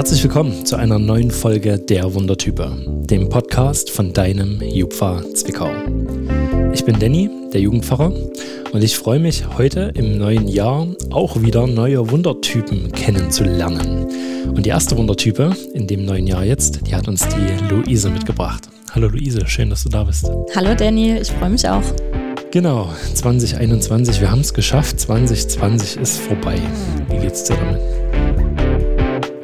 Herzlich willkommen zu einer neuen Folge der Wundertype, dem Podcast von deinem Jupfa Zwickau. Ich bin Danny, der Jugendpfarrer, und ich freue mich heute im neuen Jahr auch wieder neue Wundertypen kennenzulernen. Und die erste Wundertype in dem neuen Jahr jetzt, die hat uns die Luise mitgebracht. Hallo Luise, schön, dass du da bist. Hallo Danny, ich freue mich auch. Genau, 2021, wir haben es geschafft, 2020 ist vorbei. Wie geht's dir damit?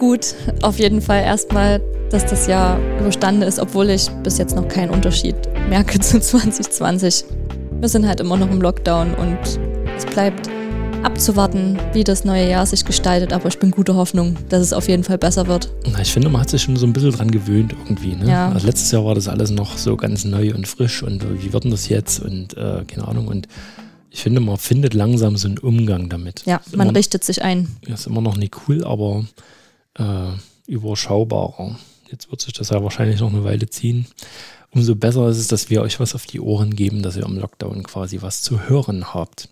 Gut, auf jeden Fall erstmal, dass das Jahr überstanden ist, obwohl ich bis jetzt noch keinen Unterschied merke zu 2020. Wir sind halt immer noch im Lockdown und es bleibt abzuwarten, wie das neue Jahr sich gestaltet, aber ich bin guter Hoffnung, dass es auf jeden Fall besser wird. Na, ich finde, man hat sich schon so ein bisschen dran gewöhnt irgendwie. Ne? Ja. Also letztes Jahr war das alles noch so ganz neu und frisch und wie wird denn das jetzt und äh, keine Ahnung. Und ich finde, man findet langsam so einen Umgang damit. Ja, man immer, richtet sich ein. Ist immer noch nicht cool, aber äh, überschaubarer. Jetzt wird sich das ja wahrscheinlich noch eine Weile ziehen. Umso besser ist es, dass wir euch was auf die Ohren geben, dass ihr im Lockdown quasi was zu hören habt.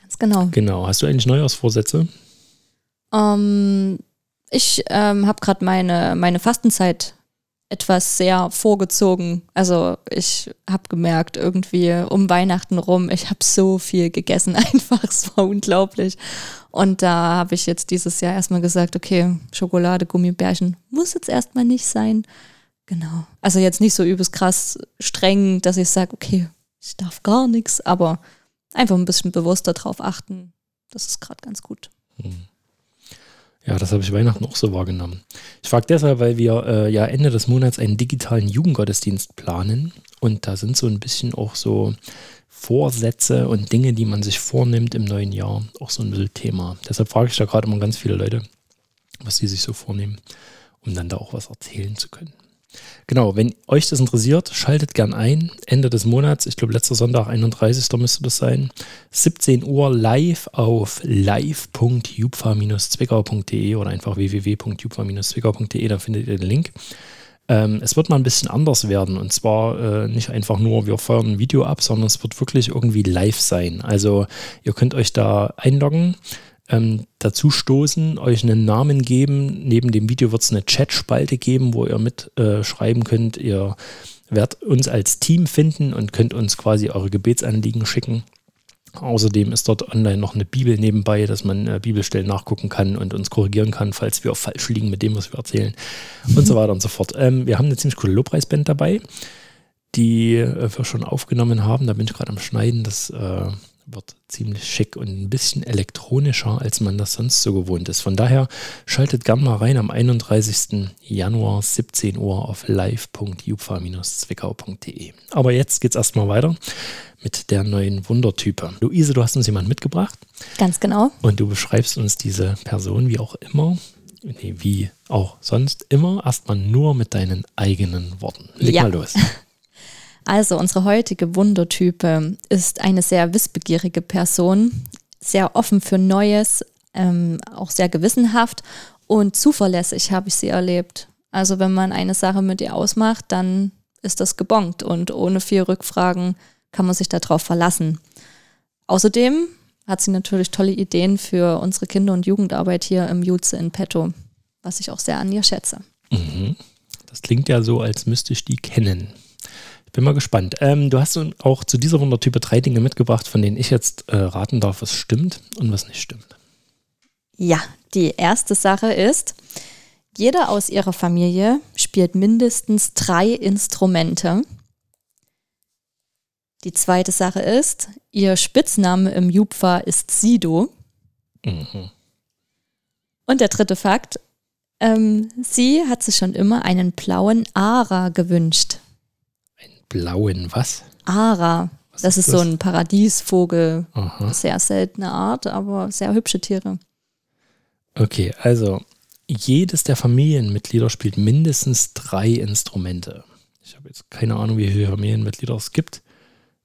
Ganz genau. Genau. Hast du eigentlich Neujahrsvorsätze? Ähm, ich ähm, habe gerade meine, meine Fastenzeit etwas sehr vorgezogen. Also ich habe gemerkt, irgendwie um Weihnachten rum, ich habe so viel gegessen einfach, es war unglaublich. Und da habe ich jetzt dieses Jahr erstmal gesagt, okay, Schokolade, Gummibärchen muss jetzt erstmal nicht sein. Genau. Also jetzt nicht so übelst krass streng, dass ich sage, okay, ich darf gar nichts, aber einfach ein bisschen bewusster drauf achten. Das ist gerade ganz gut. Hm. Ja, das habe ich Weihnachten auch so wahrgenommen. Ich frage deshalb, weil wir äh, ja Ende des Monats einen digitalen Jugendgottesdienst planen und da sind so ein bisschen auch so Vorsätze und Dinge, die man sich vornimmt im neuen Jahr, auch so ein bisschen Thema. Deshalb frage ich da gerade immer ganz viele Leute, was sie sich so vornehmen, um dann da auch was erzählen zu können. Genau, wenn euch das interessiert, schaltet gern ein. Ende des Monats, ich glaube letzter Sonntag, 31. müsste das sein. 17 Uhr live auf live.jupfa-zwickau.de oder einfach www.jupfa-zwickau.de, da findet ihr den Link. Ähm, es wird mal ein bisschen anders werden und zwar äh, nicht einfach nur, wir feuern ein Video ab, sondern es wird wirklich irgendwie live sein. Also ihr könnt euch da einloggen ähm, dazu stoßen, euch einen Namen geben. Neben dem Video wird es eine Chatspalte geben, wo ihr mitschreiben äh, könnt. Ihr werdet uns als Team finden und könnt uns quasi eure Gebetsanliegen schicken. Außerdem ist dort online noch eine Bibel nebenbei, dass man äh, Bibelstellen nachgucken kann und uns korrigieren kann, falls wir falsch liegen mit dem, was wir erzählen und so weiter und so fort. Ähm, wir haben eine ziemlich coole Lobpreisband dabei, die äh, wir schon aufgenommen haben. Da bin ich gerade am Schneiden. Das äh, wird ziemlich schick und ein bisschen elektronischer, als man das sonst so gewohnt ist. Von daher schaltet gern mal rein am 31. Januar 17 Uhr auf live.jupfa-zwickau.de. Aber jetzt geht's erstmal weiter mit der neuen Wundertype. Luise, du hast uns jemanden mitgebracht. Ganz genau. Und du beschreibst uns diese Person wie auch immer, nee, wie auch sonst immer, erstmal nur mit deinen eigenen Worten. Leg Ja. mal los. Also unsere heutige Wundertype ist eine sehr wissbegierige Person, sehr offen für Neues, ähm, auch sehr gewissenhaft und zuverlässig habe ich sie erlebt. Also wenn man eine Sache mit ihr ausmacht, dann ist das gebongt und ohne viel Rückfragen kann man sich darauf verlassen. Außerdem hat sie natürlich tolle Ideen für unsere Kinder- und Jugendarbeit hier im Jutze in petto, was ich auch sehr an ihr schätze. Mhm. Das klingt ja so, als müsste ich die kennen. Bin mal gespannt. Ähm, du hast auch zu dieser Wundertype drei Dinge mitgebracht, von denen ich jetzt äh, raten darf, was stimmt und was nicht stimmt. Ja, die erste Sache ist, jeder aus ihrer Familie spielt mindestens drei Instrumente. Die zweite Sache ist, ihr Spitzname im Jupfa ist Sido. Mhm. Und der dritte Fakt, ähm, sie hat sich schon immer einen blauen Ara gewünscht. Blauen was? Ara, Was das ist ist so das? ein Paradiesvogel. Aha. Sehr seltene Art, aber sehr hübsche Tiere. Okay, also jedes der Familienmitglieder spielt mindestens drei Instrumente. Ich habe jetzt keine Ahnung, wie viele Familienmitglieder es gibt.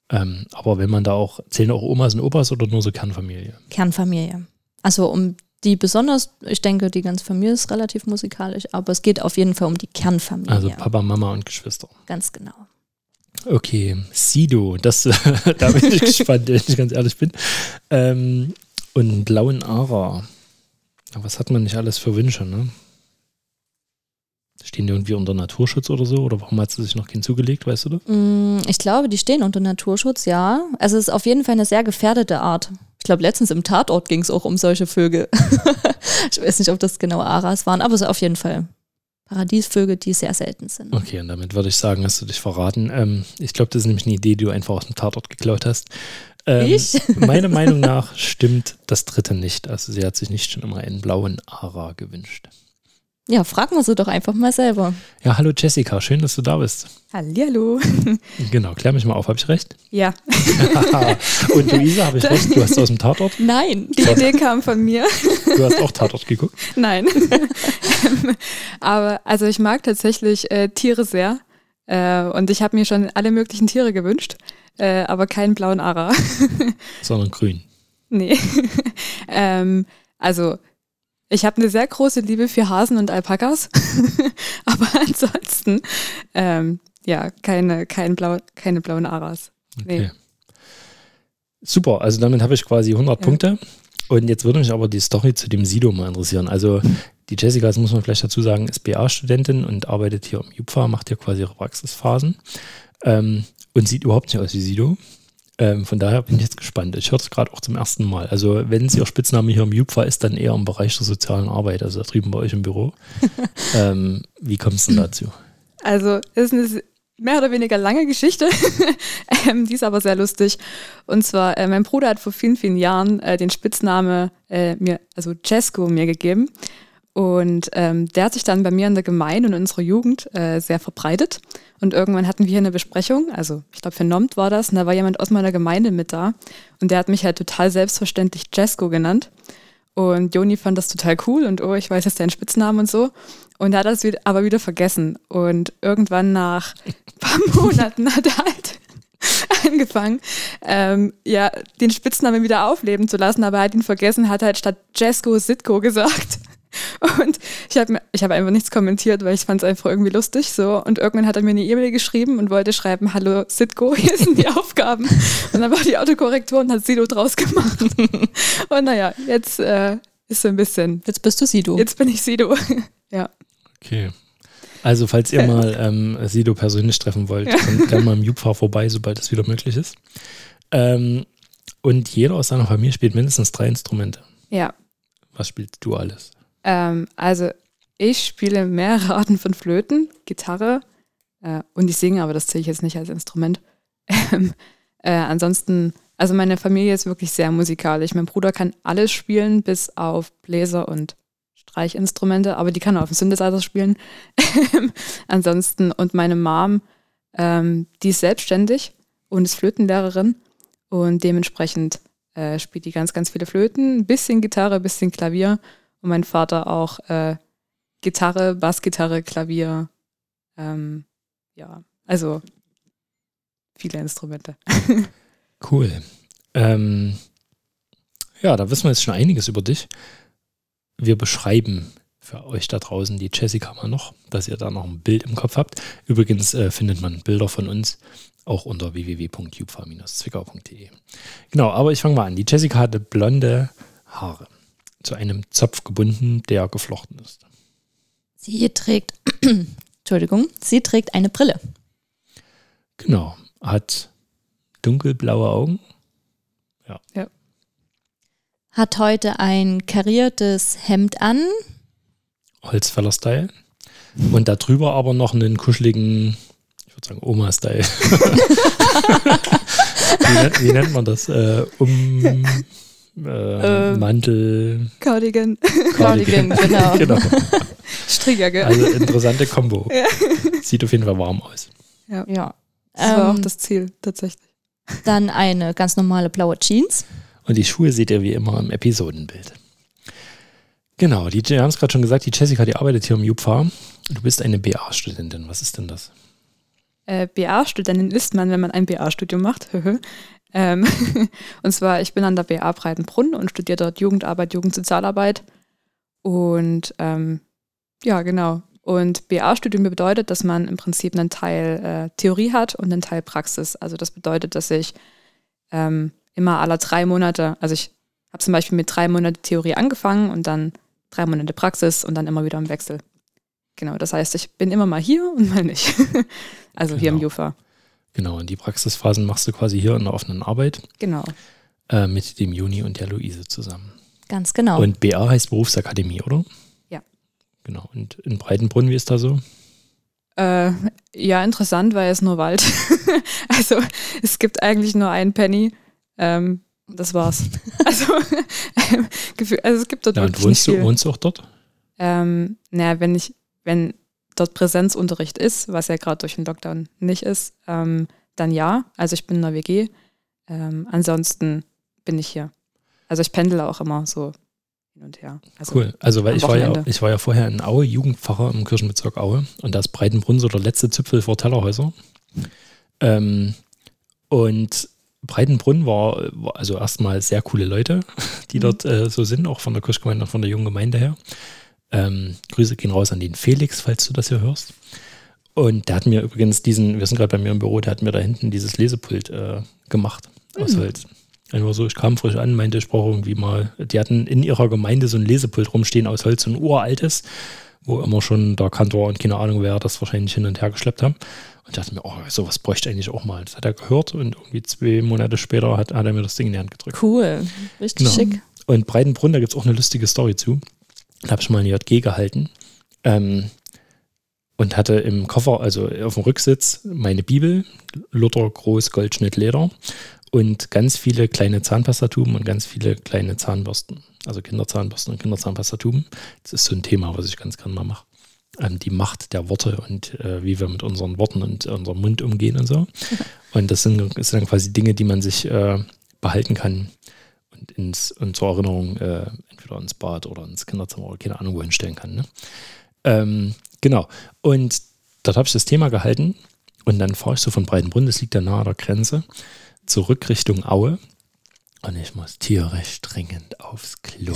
Ähm, aber wenn man da auch, zählen auch Omas und Opas oder nur so Kernfamilie? Kernfamilie. Also um die besonders, ich denke, die ganze Familie ist relativ musikalisch, aber es geht auf jeden Fall um die Kernfamilie. Also Papa, Mama und Geschwister. Ganz genau. Okay, Sido, das, da bin ich gespannt, wenn ich ganz ehrlich bin. Ähm, und blauen Ara. Was hat man nicht alles für Wünsche, ne? Stehen die irgendwie unter Naturschutz oder so? Oder warum hat sie sich noch keinen zugelegt, weißt du das? Mm, Ich glaube, die stehen unter Naturschutz, ja. Also es ist auf jeden Fall eine sehr gefährdete Art. Ich glaube, letztens im Tatort ging es auch um solche Vögel. ich weiß nicht, ob das genau Aras waren, aber es ist auf jeden Fall Paradiesvögel, die sehr selten sind. Okay, und damit würde ich sagen, hast du dich verraten. Ähm, ich glaube, das ist nämlich eine Idee, die du einfach aus dem Tatort geklaut hast. Ähm, Ich? Meiner Meinung nach stimmt das dritte nicht. Also sie hat sich nicht schon immer einen blauen Ara gewünscht. Ja, fragen wir sie doch einfach mal selber. Ja, hallo Jessica, schön, dass du da bist. Hallihallo. Genau, klär mich mal auf, habe ich recht? Ja, Und Luisa, habe ich recht? Du hast aus dem Tatort? Nein. die Idee kam von mir. Du hast auch Tatort geguckt? Nein. Aber also ich mag tatsächlich äh, Tiere sehr. Äh, und ich habe mir schon alle möglichen Tiere gewünscht, äh, aber keinen blauen Ara. Sondern grün. nee. ähm, also ich habe eine sehr große Liebe für Hasen und Alpakas. aber ansonsten, ähm, ja, keine, kein Blau, keine blauen Aras. Nee. Okay. Super, also damit habe ich quasi 100 Ja. Punkte. Und jetzt würde mich aber die Story zu dem Sido mal interessieren. Also die Jessica, das muss man vielleicht dazu sagen, ist BA-Studentin und arbeitet hier im JUPFA, macht hier quasi ihre Praxisphasen ähm, und sieht überhaupt nicht aus wie Sido. Ähm, von daher bin ich jetzt gespannt. Ich höre es gerade auch zum ersten Mal. Also wenn es ihr Spitzname hier im JUPFA ist, dann eher im Bereich der sozialen Arbeit, also da drüben bei euch im Büro. ähm, wie kommst du denn dazu? Also ist eine mehr oder weniger lange Geschichte, ähm, die ist aber sehr lustig. Und zwar, äh, mein Bruder hat vor vielen, vielen Jahren äh, den Spitzname äh, mir, also Cesco mir gegeben. Und ähm, der hat sich dann bei mir in der Gemeinde und in unserer Jugend äh, sehr verbreitet. Und irgendwann hatten wir hier eine Besprechung, also ich glaube für Nomt war das, und da war jemand aus meiner Gemeinde mit da. Und der hat mich halt total selbstverständlich Cesco genannt. Und Joni fand das total cool und oh, ich weiß jetzt deinen Spitznamen und so. Und er hat das aber wieder vergessen. Und irgendwann nach ein paar Monaten hat er halt angefangen, ähm, ja, den Spitznamen wieder aufleben zu lassen, aber er hat ihn vergessen, hat halt statt Jesko Sitko gesagt. Und ich habe ich hab einfach nichts kommentiert, weil ich fand es einfach irgendwie lustig. So. Und irgendwann hat er mir eine E-Mail geschrieben und wollte schreiben, hallo Sitko, hier sind die Aufgaben. Und dann war die Autokorrektur und hat Sido draus gemacht. Und naja, jetzt äh, ist so ein bisschen, Jetzt bist du Sido. jetzt bin ich Sido. ja. Okay. Also, falls ihr mal ähm, Sido persönlich treffen wollt, Ja. dann gerne mal im Jupfa vorbei, sobald es wieder möglich ist. Ähm, und jeder aus seiner Familie spielt mindestens drei Instrumente. Ja. Was spielst du alles? Ähm, also ich spiele mehrere Arten von Flöten, Gitarre äh, und ich singe, aber das zähle ich jetzt nicht als Instrument. Ähm, äh, ansonsten, also meine Familie ist wirklich sehr musikalisch. Mein Bruder kann alles spielen, bis auf Bläser und Streichinstrumente, aber die kann er auf dem Synthesizer spielen. ansonsten, und meine Mom, ähm, die ist selbstständig und ist Flötenlehrerin und dementsprechend äh, spielt die ganz, ganz viele Flöten, ein bisschen Gitarre, ein bisschen Klavier und mein Vater auch äh, Gitarre, Bassgitarre, Klavier. Ähm, ja, also viele Instrumente. Cool. Ähm, ja, da wissen wir jetzt schon einiges über dich. Wir beschreiben für euch da draußen die Jessica mal noch, dass ihr da noch ein Bild im Kopf habt. Übrigens äh, findet man Bilder von uns auch unter www.jupfa-zwickau.de. Genau, aber ich fange mal an. Die Jessica hatte blonde Haare, zu einem Zopf gebunden, der geflochten ist. Sie trägt, Entschuldigung, sie trägt eine Brille. Genau, hat dunkelblaue Augen. Hat heute ein kariertes Hemd an. Holzfäller-Style. Und darüber aber noch einen kuscheligen, ich würde sagen Oma-Style. wie, nennt, wie nennt man das? Äh, um äh, Ähm. Mantel, Cardigan, Cardigan, genau. genau. Strickjacke. Also interessante Kombo. Sieht auf jeden Fall warm aus. Ja. das war Ähm, auch das Ziel, tatsächlich. Dann eine ganz normale blaue Jeans. Und die Schuhe seht ihr wie immer im Episodenbild. Genau, die, wir haben es gerade schon gesagt, die Jessica, die arbeitet hier im JUPFA. Du bist eine BA-Studentin. Was ist denn das? Äh, BA-Studentin ist man, wenn man ein BA-Studium macht. Ähm, und zwar, ich bin an der BA Breitenbrunn und studiere dort Jugendarbeit, Jugendsozialarbeit. Und ähm, ja, genau. Und BA-Studium bedeutet, dass man im Prinzip einen Teil äh, Theorie hat und einen Teil Praxis. Also das bedeutet, dass ich ähm, immer alle drei Monate, also ich habe zum Beispiel mit drei Monate Theorie angefangen und dann drei Monate Praxis und dann immer wieder im Wechsel. Genau, das heißt, ich bin immer mal hier und mal nicht. also hier im Genau. Jufa. Genau, und die Praxisphasen machst du quasi hier in der offenen Arbeit Genau. äh, mit dem Juni und der Luise zusammen. Ganz genau. Und BA heißt Berufsakademie, oder? Ja. Genau. Und in Breitenbrunn, wie ist da so? Äh, ja, interessant, weil es nur Wald. also es gibt eigentlich nur einen Penny. Ähm, das war's. Also, ähm, also es gibt dort Ja, und wohnst du, wohnst du auch dort? Ähm, naja, wenn ich, wenn dort Präsenzunterricht ist, was ja gerade durch den Lockdown nicht ist, ähm, dann ja. Also ich bin in der WG. Ähm, ansonsten bin ich hier. Also ich pendle auch immer so hin und her. Also, Cool. Also, weil ich war, ja, ich war ja vorher in Aue, Jugendpfarrer im Kirchenbezirk Aue. Und da ist Breitenbrunn so der letzte Zipfel vor Tellerhäuser. Ähm, und Breitenbrunn war, war also erstmal sehr coole Leute, die Mhm. dort äh, so sind, auch von der Kirchgemeinde und von der jungen Gemeinde her. Ähm, Grüße gehen raus an den Felix, falls du das hier hörst. Und der hat mir übrigens diesen, wir sind gerade bei mir im Büro, der hat mir da hinten dieses Lesepult äh, gemacht aus Mhm. Holz. Einfach so, ich kam frisch an, meinte, ich brauche irgendwie mal, die hatten in ihrer Gemeinde so ein Lesepult rumstehen aus Holz, so ein uraltes, wo immer schon der Kantor und keine Ahnung wer das wahrscheinlich hin und her geschleppt haben. Und ich dachte mir, oh, sowas bräuchte ich eigentlich auch mal. Das hat er gehört und irgendwie zwei Monate später hat, hat er mir das Ding in die Hand gedrückt. cool. Richtig Genau. schick. Und Breitenbrunn, da gibt es auch eine lustige Story zu. Da habe ich mal eine JG gehalten ähm, und hatte im Koffer, also auf dem Rücksitz, meine Bibel, Luther, Groß, Goldschnitt, Leder und ganz viele kleine Zahnpastatuben und ganz viele kleine Zahnbürsten. Also Kinderzahnbürsten und Kinderzahnpastatuben. Das ist so ein Thema, was ich ganz gerne mal mache. Ähm, die Macht der Worte und äh, wie wir mit unseren Worten und unserem Mund umgehen und so. Und das sind, das sind dann quasi Dinge, die man sich äh, behalten kann und, ins, und zur Erinnerung äh, entweder ins Bad oder ins Kinderzimmer oder keine Ahnung wohin stellen kann. Ne? Ähm, genau. Und dort habe ich das Thema gehalten und dann fahre ich so von Breitenbrunn, das liegt da nahe der Grenze, zurück Richtung Aue. Und ich muss tierisch dringend aufs Klo.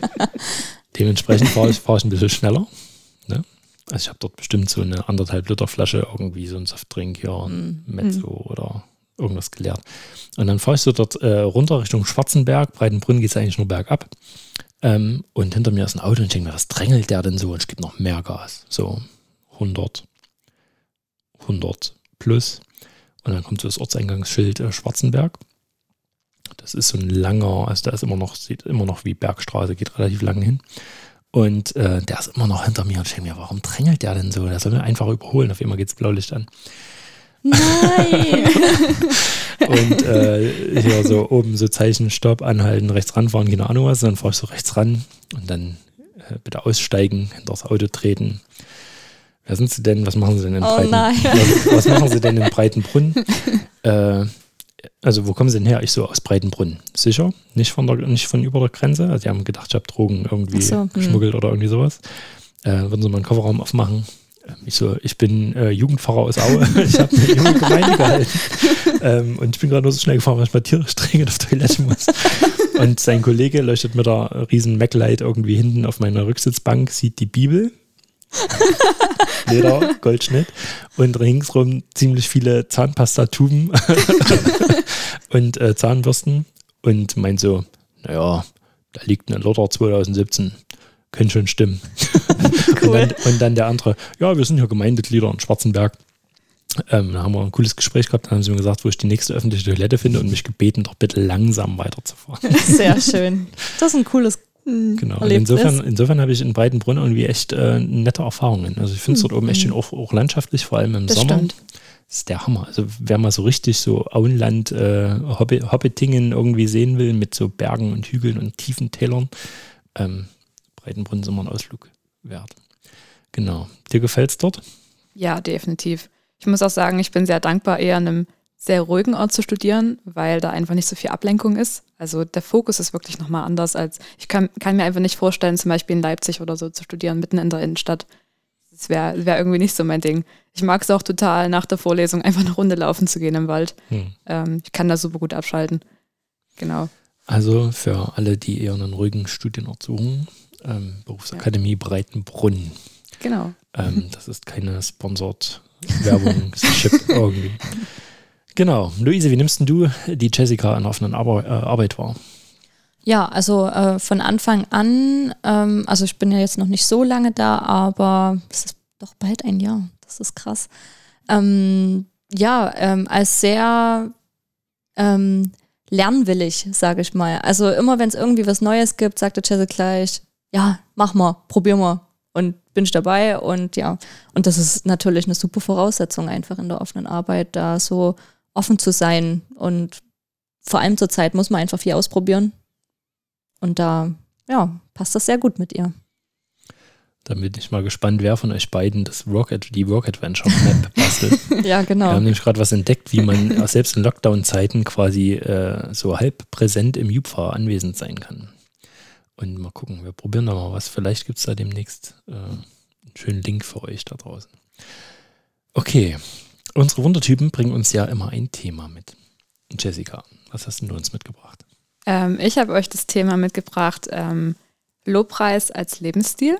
Dementsprechend fahre ich, fahr ich ein bisschen schneller. Ne? Also ich habe dort bestimmt so eine anderthalb Liter Flasche, irgendwie so ein Softdrink hier, ein Mezzo oder irgendwas geleert. Und dann fahre ich so dort äh, runter Richtung Schwarzenberg. Breitenbrunn geht es eigentlich nur bergab. Ähm, und hinter mir ist ein Auto und ich denke mir, was drängelt der denn so? Und ich gebe noch mehr Gas. So 100, 100 plus. Und dann kommt so das Ortseingangsschild äh, Schwarzenberg. Das ist so ein langer, also da ist immer noch, sieht immer noch wie Bergstraße, geht relativ lang hin. Und äh, der ist immer noch hinter mir und ich denke mir, warum drängelt der denn so? Der soll mir einfach überholen. Auf einmal geht das Blaulicht an. Nein. Und äh, hier so oben so Zeichen, Stopp, anhalten, rechts ranfahren, keine Ahnung was. Dann fahre ich so rechts ran und dann äh, bitte aussteigen, hinter das Auto treten. Wer sind Sie denn? Was machen Sie denn in Oh Breiten? Was, was machen Sie denn in Breitenbrunn? äh, also wo kommen Sie denn her? Ich so aus Breitenbrunn. Sicher? Nicht von, der, nicht von über der Grenze? Also die haben gedacht, ich habe Drogen irgendwie so, hm. geschmuggelt oder irgendwie sowas. Äh, würden Sie mal einen Kofferraum aufmachen? Ähm, Ich so, ich bin äh, Jugendpfarrer aus Aue. ich habe eine junge Gemeinde gehalten. ähm, und ich bin gerade nur so schnell gefahren, weil ich mal tierisch dringend auf Toilette muss. und sein Kollege leuchtet mit der riesen Mac-Light irgendwie hinten auf meiner Rücksitzbank, sieht die Bibel. Leder, Goldschnitt und ringsrum ziemlich viele Zahnpastatuben und äh, Zahnbürsten und meint so, naja, da liegt eine Lotter 2017, könnte schon stimmen. und, dann, und dann der andere, ja, wir sind ja Gemeindeglieder in Schwarzenberg. Ähm, da haben wir ein cooles Gespräch gehabt, dann haben sie mir gesagt, wo ich die nächste öffentliche Toilette finde und mich gebeten, doch bitte langsam weiterzufahren. Sehr schön. Das ist ein cooles Genau. Und Erlebnis. insofern, insofern habe ich in Breitenbrunn irgendwie echt äh, nette Erfahrungen. Also ich finde es dort oben echt schön, auch, auch landschaftlich, vor allem im. Das Sommer. stimmt. Das ist der Hammer. Also wer mal so richtig so Auenland, äh, Hobbi- Hobbitingen irgendwie sehen will, mit so Bergen und Hügeln und tiefen Tälern, ähm, Breitenbrunn ist immer ein Ausflug wert. Genau. Dir gefällt's dort? Ja, definitiv. Ich muss auch sagen, ich bin sehr dankbar, eher an einem sehr ruhigen Ort zu studieren, weil da einfach nicht so viel Ablenkung ist. Also der Fokus ist wirklich nochmal anders als, ich kann, kann mir einfach nicht vorstellen, zum Beispiel in Leipzig oder so zu studieren, mitten in der Innenstadt. Das wäre wär irgendwie nicht so mein Ding. Ich mag es auch total, nach der Vorlesung einfach eine Runde laufen zu gehen im Wald. Hm. Ähm, ich kann da super gut abschalten. Genau. Also für alle, die eher einen ruhigen Studienort suchen, ähm, Berufsakademie Breitenbrunn. Genau. Ähm, das ist keine sponsored Werbung, irgendwie. Genau. Luise, wie nimmst denn du die Jessica an der offenen Arbe äh, Arbeit wahr? Ja, also äh, von Anfang an, ähm, also ich bin ja jetzt noch nicht so lange da, aber es ist doch bald ein Jahr. Das ist krass. Ähm, ja, ähm, als sehr ähm, lernwillig, sage ich mal. Also immer wenn es irgendwie was Neues gibt, sagt der Jesse gleich, ja, mach mal, probier mal. Und bin ich dabei und ja, und das ist natürlich eine super Voraussetzung einfach in der offenen Arbeit, da so offen zu sein und vor allem zur Zeit muss man einfach viel ausprobieren und da, ja, passt das sehr gut mit ihr. Da bin ich mal gespannt, wer von euch beiden das Rocket, die Rock Adventure Map bastelt. ja, genau. Wir haben nämlich gerade was entdeckt, wie man selbst in Lockdown-Zeiten quasi äh, so halb präsent im Jupfer anwesend sein kann. Und mal gucken, wir probieren da mal was. Vielleicht gibt es da demnächst äh, einen schönen Link für euch da draußen. Okay, unsere Wundertypen bringen uns ja immer ein Thema mit. Jessica, was hast du uns mitgebracht? Ähm, ich habe euch das Thema mitgebracht, ähm, Lobpreis als Lebensstil.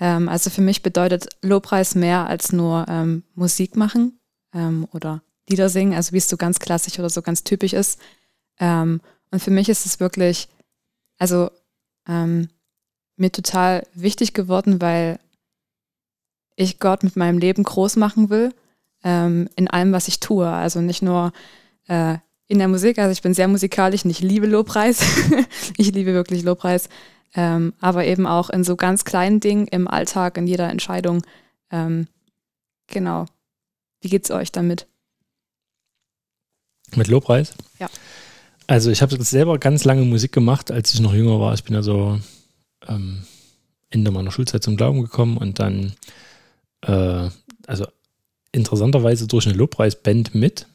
Ähm, also für mich bedeutet Lobpreis mehr als nur ähm, Musik machen ähm, oder Lieder singen, also wie es so ganz klassisch oder so ganz typisch ist. Ähm, und für mich ist es wirklich, also mir total wichtig geworden, weil ich Gott mit meinem Leben groß machen will, in allem, was ich tue. Also nicht nur äh, in der Musik. Also ich bin sehr musikalisch und ich liebe Lobpreis. ich liebe wirklich Lobpreis. Ähm, aber eben auch in so ganz kleinen Dingen im Alltag, in jeder Entscheidung. Ähm, genau. Wie geht's euch damit? Mit Lobpreis? Ja. Also ich habe selber ganz lange Musik gemacht, als ich noch jünger war. Ich bin also ähm, Ende meiner Schulzeit zum Glauben gekommen und dann, äh, also interessanterweise durch eine Lobpreisband mit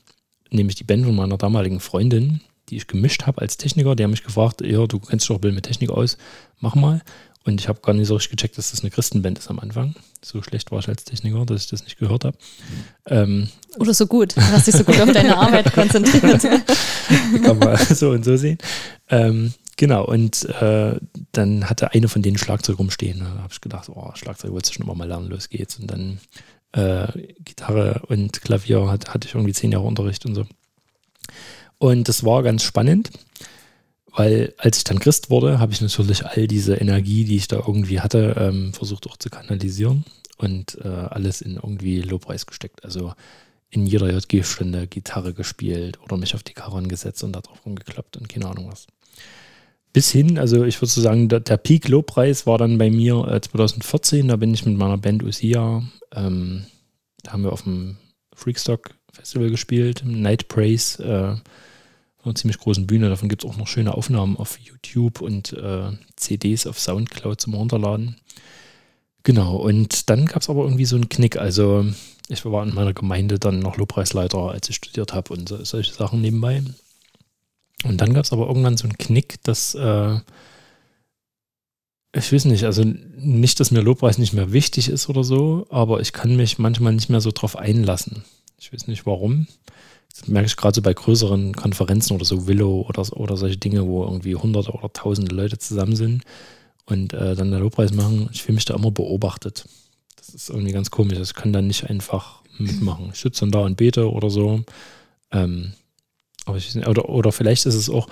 nämlich die Band von meiner damaligen Freundin, die ich gemischt habe als Techniker. Die haben mich gefragt, ja, du kennst doch Bild mit Technik aus, mach mal. Und ich habe gar nicht so richtig gecheckt, dass das eine Christenband ist am Anfang. So schlecht war ich als Techniker, dass ich das nicht gehört habe. Ähm, Oder so gut. Du hast dich so gut auf deine Arbeit konzentriert. Kann man so und so sehen. Ähm, genau, und äh, dann hatte eine von denen Schlagzeug rumstehen. Da habe ich gedacht, oh, Schlagzeug wolltest du schon immer mal lernen, los geht's. Und dann äh, Gitarre und Klavier hat, hatte ich irgendwie zehn Jahre Unterricht und so. Und das war ganz spannend, weil als ich dann Christ wurde, habe ich natürlich all diese Energie, die ich da irgendwie hatte, ähm, versucht auch zu kanalisieren und äh, alles in irgendwie Lobpreis gesteckt. Also in jeder JG-Stunde Gitarre gespielt oder mich auf die Karan gesetzt und da drauf rumgeklappt und keine Ahnung was. Bis hin, also ich würde so sagen, der, der Peak-Lobpreis war dann bei mir äh, 2014, da bin ich mit meiner Band Usia ähm, da haben wir auf dem Freakstock Festival gespielt, Night Praise, äh, einer ziemlich großen Bühne. Davon gibt es auch noch schöne Aufnahmen auf YouTube und äh, CDs auf Soundcloud zum Runterladen. Genau, und dann gab es aber irgendwie so einen Knick. Also ich war in meiner Gemeinde dann noch Lobpreisleiter, als ich studiert habe und so, solche Sachen nebenbei. Und dann gab es aber irgendwann so einen Knick, dass äh, ich weiß nicht, also nicht, dass mir Lobpreis nicht mehr wichtig ist oder so, aber ich kann mich manchmal nicht mehr so drauf einlassen. Ich weiß nicht warum. Das merke ich gerade so bei größeren Konferenzen oder so, Willow oder, oder solche Dinge, wo irgendwie hunderte oder tausende Leute zusammen sind und äh, dann der Lobpreis machen. Ich fühle mich da immer beobachtet. Das ist irgendwie ganz komisch. Ich kann dann nicht einfach mitmachen. Ich sitze dann da und bete oder so. Ähm, aber ich, oder, oder vielleicht ist es auch,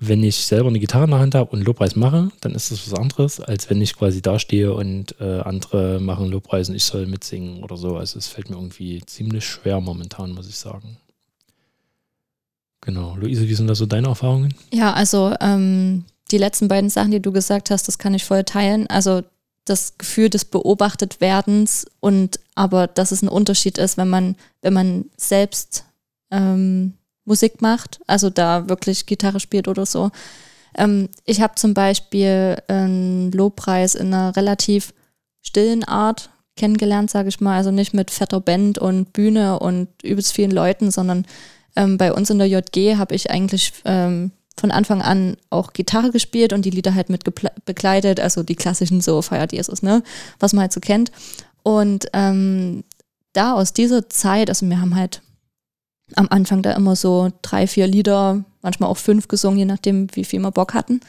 wenn ich selber eine Gitarre in der Hand habe und Lobpreis mache, dann ist das was anderes, als wenn ich quasi da stehe und äh, andere machen Lobpreis und ich soll mitsingen oder so. Also es fällt mir irgendwie ziemlich schwer momentan, muss ich sagen. Genau. Luise, wie sind da so deine Erfahrungen? Ja, also ähm, die letzten beiden Sachen, die du gesagt hast, das kann ich voll teilen. Also das Gefühl des Beobachtetwerdens und aber dass es ein Unterschied ist, wenn man, wenn man selbst ähm, Musik macht, also da wirklich Gitarre spielt oder so. Ähm, ich habe zum Beispiel einen Lobpreis in einer relativ stillen Art kennengelernt, sage ich mal. Also nicht mit fetter Band und Bühne und übelst vielen Leuten, sondern ähm, bei uns in der JG habe ich eigentlich ähm, von Anfang an auch Gitarre gespielt und die Lieder halt mit begleitet, also die klassischen so Feiert Jesus, ne, was man halt so kennt. Und ähm, da aus dieser Zeit, also wir haben halt am Anfang da immer so drei, vier Lieder, manchmal auch fünf gesungen, je nachdem, wie viel wir Bock hatten.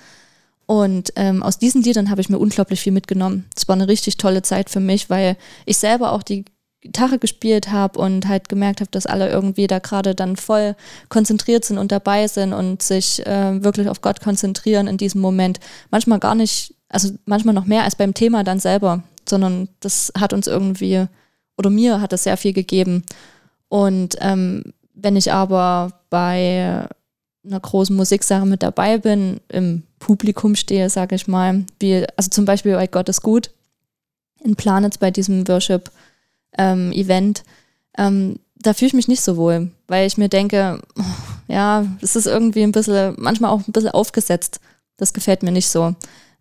Und ähm, aus diesen Liedern habe ich mir unglaublich viel mitgenommen. Es war eine richtig tolle Zeit für mich, weil ich selber auch die Gitarre gespielt habe und halt gemerkt habe, dass alle irgendwie da gerade dann voll konzentriert sind und dabei sind und sich äh, wirklich auf Gott konzentrieren in diesem Moment. Manchmal gar nicht, also manchmal noch mehr als beim Thema dann selber, sondern das hat uns irgendwie, oder mir hat das sehr viel gegeben. Und ähm, wenn ich aber bei einer großen Musiksache mit dabei bin, im Publikum stehe, sage ich mal, wie, also zum Beispiel bei Gott ist gut, in Planets bei diesem Worship-Event, ähm, ähm, da fühle ich mich nicht so wohl, weil ich mir denke, ja, es ist irgendwie ein bisschen, manchmal auch ein bisschen aufgesetzt. Das gefällt mir nicht so.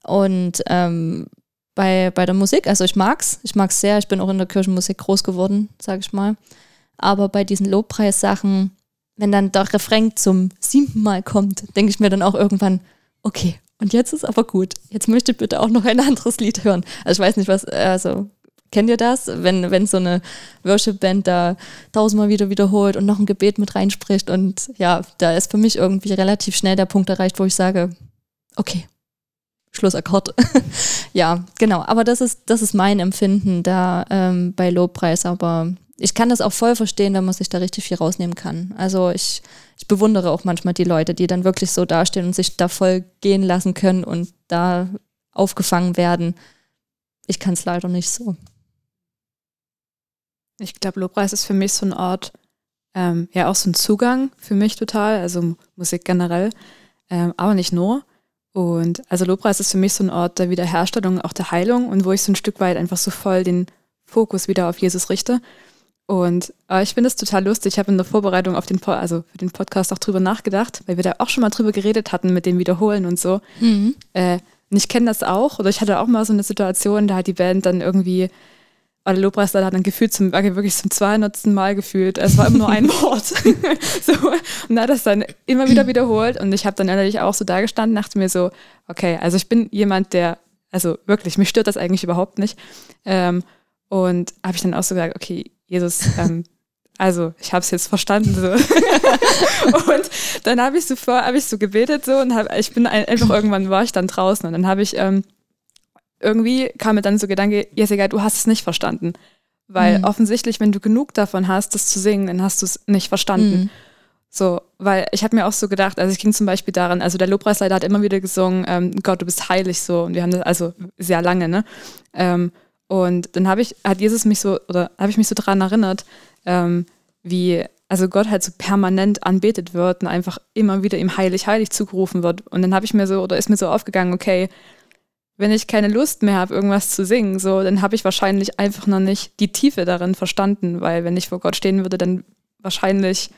Und ähm, bei, bei der Musik, also ich mag's, ich mag's sehr, ich bin auch in der Kirchenmusik groß geworden, sage ich mal. Aber bei diesen Lobpreissachen, wenn dann der Refrain zum siebten Mal kommt, denke ich mir dann auch irgendwann, okay, und jetzt ist aber gut. Jetzt möchte ich bitte auch noch ein anderes Lied hören. Also ich weiß nicht, was, also kennt ihr das? Wenn, wenn so eine Worship-Band da tausendmal wieder wiederholt und noch ein Gebet mit reinspricht und ja, da ist für mich irgendwie relativ schnell der Punkt erreicht, wo ich sage, okay, Schlussakkord. ja, genau. Aber das ist, das ist mein Empfinden da ähm, bei Lobpreis. Aber ich kann das auch voll verstehen, wenn man sich da richtig viel rausnehmen kann. Also ich, ich bewundere auch manchmal die Leute, die dann wirklich so dastehen und sich da voll gehen lassen können und da aufgefangen werden. Ich kann es leider nicht so. Ich glaube, Lobpreis ist für mich so ein Ort, ähm, ja auch so ein Zugang für mich total, also Musik generell, ähm, aber nicht nur. Und also Lobpreis ist für mich so ein Ort der Wiederherstellung, auch der Heilung und wo ich so ein Stück weit einfach so voll den Fokus wieder auf Jesus richte. Und äh, ich finde es total lustig. Ich habe in der Vorbereitung auf den, po also für den Podcast auch drüber nachgedacht, weil wir da auch schon mal drüber geredet hatten mit dem Wiederholen und so. Mhm. Äh, und ich kenne das auch, oder ich hatte auch mal so eine Situation, da hat die Band dann irgendwie, oder Lobpreisler hat dann gefühlt zum, wirklich zum 200. Mal gefühlt. Es war immer nur ein Wort. so, und hat das dann immer wieder wiederholt. Und ich habe dann natürlich auch so da gestanden, dachte mir so, okay, also ich bin jemand, der, also wirklich, mich stört das eigentlich überhaupt nicht. Ähm, und habe ich dann auch so gesagt, okay, Jesus, ähm, also ich habe es jetzt verstanden so. und dann habe ich so vor, habe ich so gebetet so und hab, ich bin einfach irgendwann war ich dann draußen und dann habe ich ähm, irgendwie kam mir dann so Gedanke, Jessica, du hast es nicht verstanden, weil mhm. offensichtlich, wenn du genug davon hast, das zu singen, dann hast du es nicht verstanden. Mhm. So, weil ich habe mir auch so gedacht, also ich ging zum Beispiel daran, also der Lobpreisleiter hat immer wieder gesungen, ähm, Gott, du bist heilig so und wir haben das also sehr lange, ne? Ähm, und dann habe ich, hat Jesus mich so, oder habe ich mich so daran erinnert, ähm, wie, also Gott halt so permanent anbetet wird und einfach immer wieder ihm heilig, heilig zugerufen wird. Und dann habe ich mir so, oder ist mir so aufgegangen, okay, wenn ich keine Lust mehr habe, irgendwas zu singen, so, dann habe ich wahrscheinlich einfach noch nicht die Tiefe darin verstanden, weil wenn ich vor Gott stehen würde, dann wahrscheinlich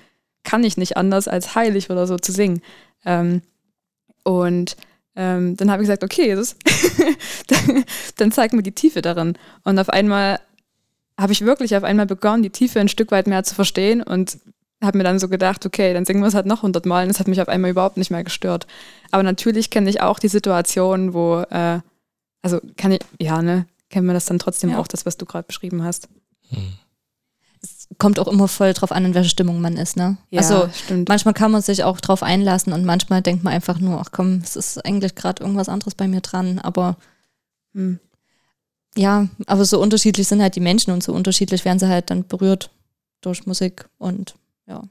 kann ich nicht anders als heilig oder so zu singen. Ähm, und ähm, dann habe ich gesagt, okay, Jesus, dann, dann zeig mir die Tiefe darin. Und auf einmal habe ich wirklich auf einmal begonnen, die Tiefe ein Stück weit mehr zu verstehen und habe mir dann so gedacht, okay, dann singen wir es halt noch hundertmal und es hat mich auf einmal überhaupt nicht mehr gestört. Aber natürlich kenne ich auch die Situation, wo, äh, also kann ich, ja, ne, kennen wir das dann trotzdem ja. auch, das, was du gerade beschrieben hast. Hm kommt auch immer voll drauf an, in welcher Stimmung man ist, ne? Ja, also stimmt. manchmal kann man sich auch drauf einlassen und manchmal denkt man einfach nur, ach komm, es ist eigentlich gerade irgendwas anderes bei mir dran, aber hm. ja, aber so unterschiedlich sind halt die Menschen und so unterschiedlich werden sie halt dann berührt durch Musik und ja.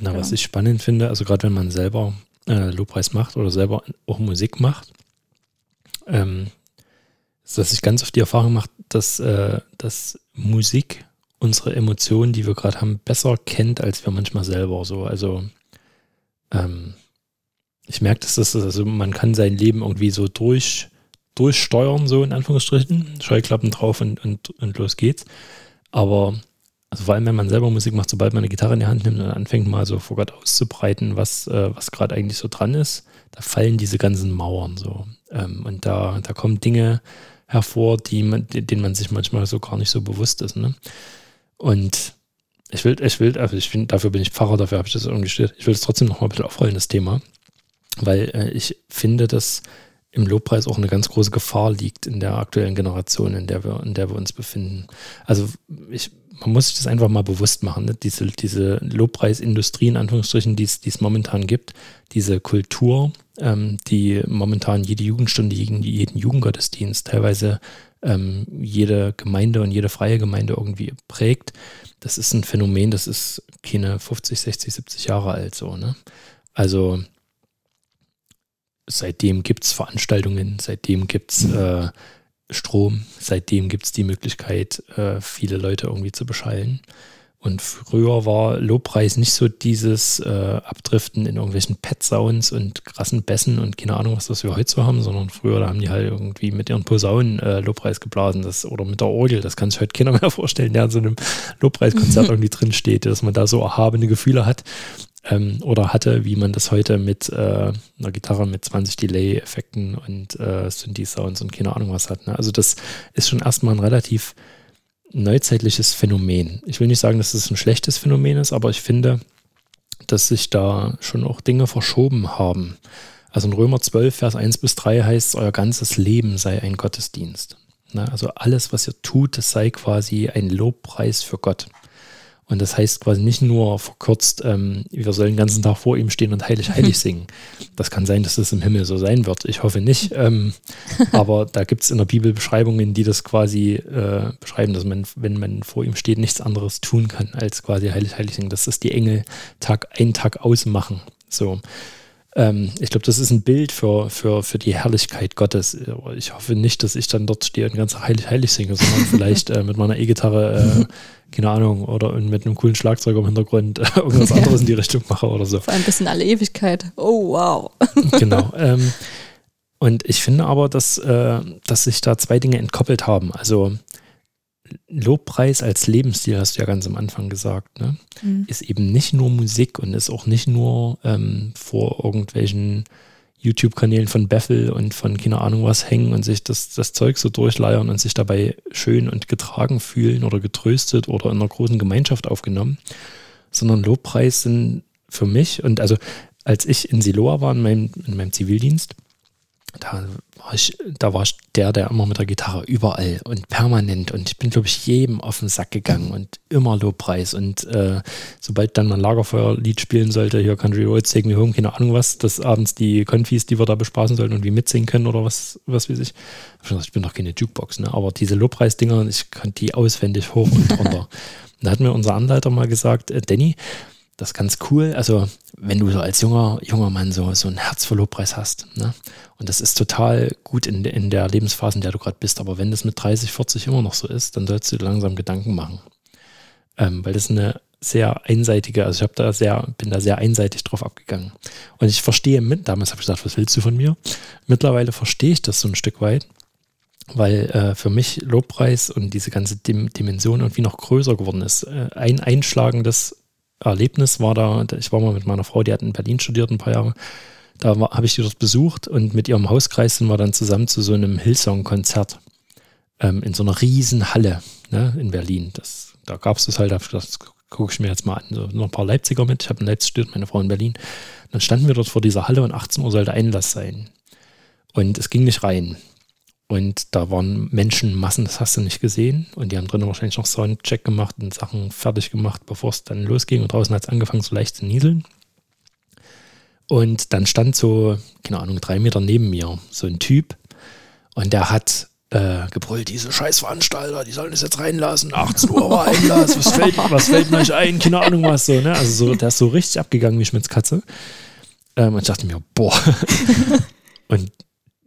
Na, genau. was ich spannend finde, also gerade wenn man selber äh, Lobpreis macht oder selber auch Musik macht, ähm, ist, dass ich ganz oft die Erfahrung mache, dass, äh, dass Musik unsere Emotionen, die wir gerade haben, besser kennt, als wir manchmal selber so. Also ähm, ich merke, dass das also man kann sein Leben irgendwie so durch, durchsteuern, so in Anführungsstrichen, Scheuklappen drauf und, und, und los geht's. Aber also vor allem, wenn man selber Musik macht, sobald man eine Gitarre in die Hand nimmt und anfängt mal so vor Gott auszubreiten, was, äh, was gerade eigentlich so dran ist, da fallen diese ganzen Mauern so. Ähm, und da, da kommen Dinge hervor, die man, denen man sich manchmal so gar nicht so bewusst ist. Ne? Und ich will, ich will, also ich bin, dafür bin ich Pfarrer, dafür habe ich das irgendwie gestellt. Ich will es trotzdem noch mal ein bisschen aufrollen, das Thema. Weil äh, ich finde, dass im Lobpreis auch eine ganz große Gefahr liegt in der aktuellen Generation, in der wir, in der wir uns befinden. Also ich, man muss sich das einfach mal bewusst machen, ne? diese, diese Lobpreisindustrie in Anführungsstrichen, die es momentan gibt, diese Kultur, ähm, die momentan jede Jugendstunde, jeden, jeden Jugendgottesdienst teilweise ähm, jede Gemeinde und jede freie Gemeinde irgendwie prägt. Das ist ein Phänomen, das ist keine 50, 60, 70 Jahre alt so. Ne? Also seitdem gibt es Veranstaltungen, seitdem gibt es äh, Strom, seitdem gibt es die Möglichkeit, äh, viele Leute irgendwie zu beschallen. Und früher war Lobpreis nicht so dieses äh, Abdriften in irgendwelchen Pet-Sounds und krassen Bässen und keine Ahnung, was das wir heute so haben, sondern früher, da haben die halt irgendwie mit ihren Posaunen äh, Lobpreis geblasen das, oder mit der Orgel. Das kann sich heute keiner mehr vorstellen, der in so einem Lobpreiskonzert irgendwie drin steht, dass man da so erhabene Gefühle hat ähm, oder hatte, wie man das heute mit äh, einer Gitarre mit 20 Delay-Effekten und äh, Synthi-Sounds und keine Ahnung was hat. Ne? Also das ist schon erstmal ein relativ neuzeitliches Phänomen. Ich will nicht sagen, dass es ein schlechtes Phänomen ist, aber ich finde, dass sich da schon auch Dinge verschoben haben. Also in Römer 12, Vers 1 bis 3 heißt, euer ganzes Leben sei ein Gottesdienst. Also alles, was ihr tut, das sei quasi ein Lobpreis für Gott. Und das heißt quasi nicht nur verkürzt, ähm, wir sollen den ganzen Tag vor ihm stehen und heilig, heilig singen. Das kann sein, dass das im Himmel so sein wird. Ich hoffe nicht. Ähm, aber da gibt es in der Bibel Beschreibungen, die das quasi äh, beschreiben, dass man, wenn man vor ihm steht, nichts anderes tun kann, als quasi heilig, heilig singen. Das ist die Engel Tag ein, Tag ausmachen. So. Ähm, ich glaube, das ist ein Bild für, für, für die Herrlichkeit Gottes. Ich hoffe nicht, dass ich dann dort stehe und ganz heilig, heilig singe, sondern vielleicht äh, mit meiner E-Gitarre, äh, keine Ahnung, oder mit einem coolen Schlagzeug im Hintergrund äh, irgendwas anderes in die Richtung mache oder so. Vor allem bis in alle Ewigkeit. Oh, wow. genau. Ähm, und ich finde aber, dass, äh, dass sich da zwei Dinge entkoppelt haben. Also Lobpreis als Lebensstil, hast du ja ganz am Anfang gesagt, ne? Mhm. ist eben nicht nur Musik und ist auch nicht nur ähm, vor irgendwelchen YouTube-Kanälen von Beffel und von keine Ahnung was hängen und sich das, das Zeug so durchleiern und sich dabei schön und getragen fühlen oder getröstet oder in einer großen Gemeinschaft aufgenommen, sondern Lobpreis sind für mich und also als ich in Siloa war in meinem, in meinem Zivildienst, da war ich, da war ich der, der immer mit der Gitarre überall und permanent und ich bin, glaube ich, jedem auf den Sack gegangen und immer Lobpreis und äh, sobald dann ein Lagerfeuerlied spielen sollte, hier Country Roads, Take Me Home, keine Ahnung was, dass abends die Konfis, die wir da bespaßen sollten und wie mitsingen können oder was, was weiß ich. Ich bin doch keine Jukebox, ne? aber diese Lobpreisdinger, ich kannte die auswendig hoch und runter. da hat mir unser Anleiter mal gesagt, äh, Danny, das ist ganz cool. Also, wenn du so als junger, junger Mann so, so ein Herz für Lobpreis hast. Ne? Und das ist total gut in, in der Lebensphase, in der du gerade bist. Aber wenn das mit 30, 40 immer noch so ist, dann sollst du dir langsam Gedanken machen. Ähm, weil das eine sehr einseitige, also ich habe da sehr, bin da sehr einseitig drauf abgegangen. Und ich verstehe mit, damals habe ich gesagt, was willst du von mir? Mittlerweile verstehe ich das so ein Stück weit, weil äh, für mich Lobpreis und diese ganze Dim Dimension irgendwie noch größer geworden ist. Äh, ein einschlagendes Erlebnis war da, ich war mal mit meiner Frau, die hat in Berlin studiert ein paar Jahre, da habe ich die dort besucht und mit ihrem Hauskreis sind wir dann zusammen zu so einem Hillsong-Konzert ähm, in so einer riesen Halle ne, in Berlin. Das, da gab es das halt, das gucke ich mir jetzt mal an. So, noch ein paar Leipziger mit, ich habe in Leipzig studiert, meine Frau in Berlin. Dann standen wir dort vor dieser Halle und 18 Uhr sollte Einlass sein. Und es ging nicht rein. Und da waren Menschenmassen, das hast du nicht gesehen. Und die haben drinnen wahrscheinlich noch Soundcheck gemacht und Sachen fertig gemacht, bevor es dann losging. Und draußen hat es angefangen, so leicht zu nieseln. Und dann stand so, keine Ahnung, drei Meter neben mir so ein Typ. Und der hat äh, gebrüllt, diese Scheißveranstalter, die sollen es jetzt reinlassen. 18 Uhr war Einlass, was fällt, was fällt mir euch ein? Keine Ahnung was so. Ne? Also so, der ist so richtig abgegangen wie Schmitz Katze. Ähm, und ich dachte mir, boah. und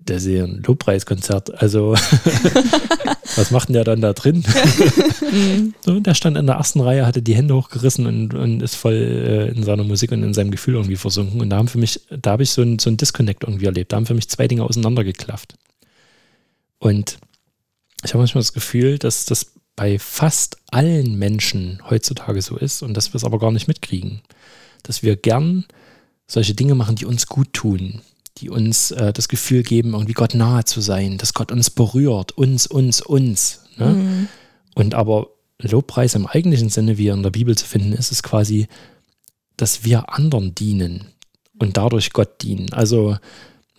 das ist ja ein Lobpreiskonzert. Also, was macht denn der dann da drin? So, der stand in der ersten Reihe, hatte die Hände hochgerissen und, und ist voll äh, in seiner Musik und in seinem Gefühl irgendwie versunken. Und da haben für mich, da habe ich so ein, so ein Disconnect irgendwie erlebt. Da haben für mich zwei Dinge auseinandergeklafft. Und ich habe manchmal das Gefühl, dass das bei fast allen Menschen heutzutage so ist und dass wir es aber gar nicht mitkriegen. Dass wir gern solche Dinge machen, die uns gut tun, die uns äh, das Gefühl geben, irgendwie Gott nahe zu sein, dass Gott uns berührt, uns, uns, uns. Ne? Mhm. Und aber Lobpreis im eigentlichen Sinne, wie er in der Bibel zu finden ist, ist quasi, dass wir anderen dienen und dadurch Gott dienen. Also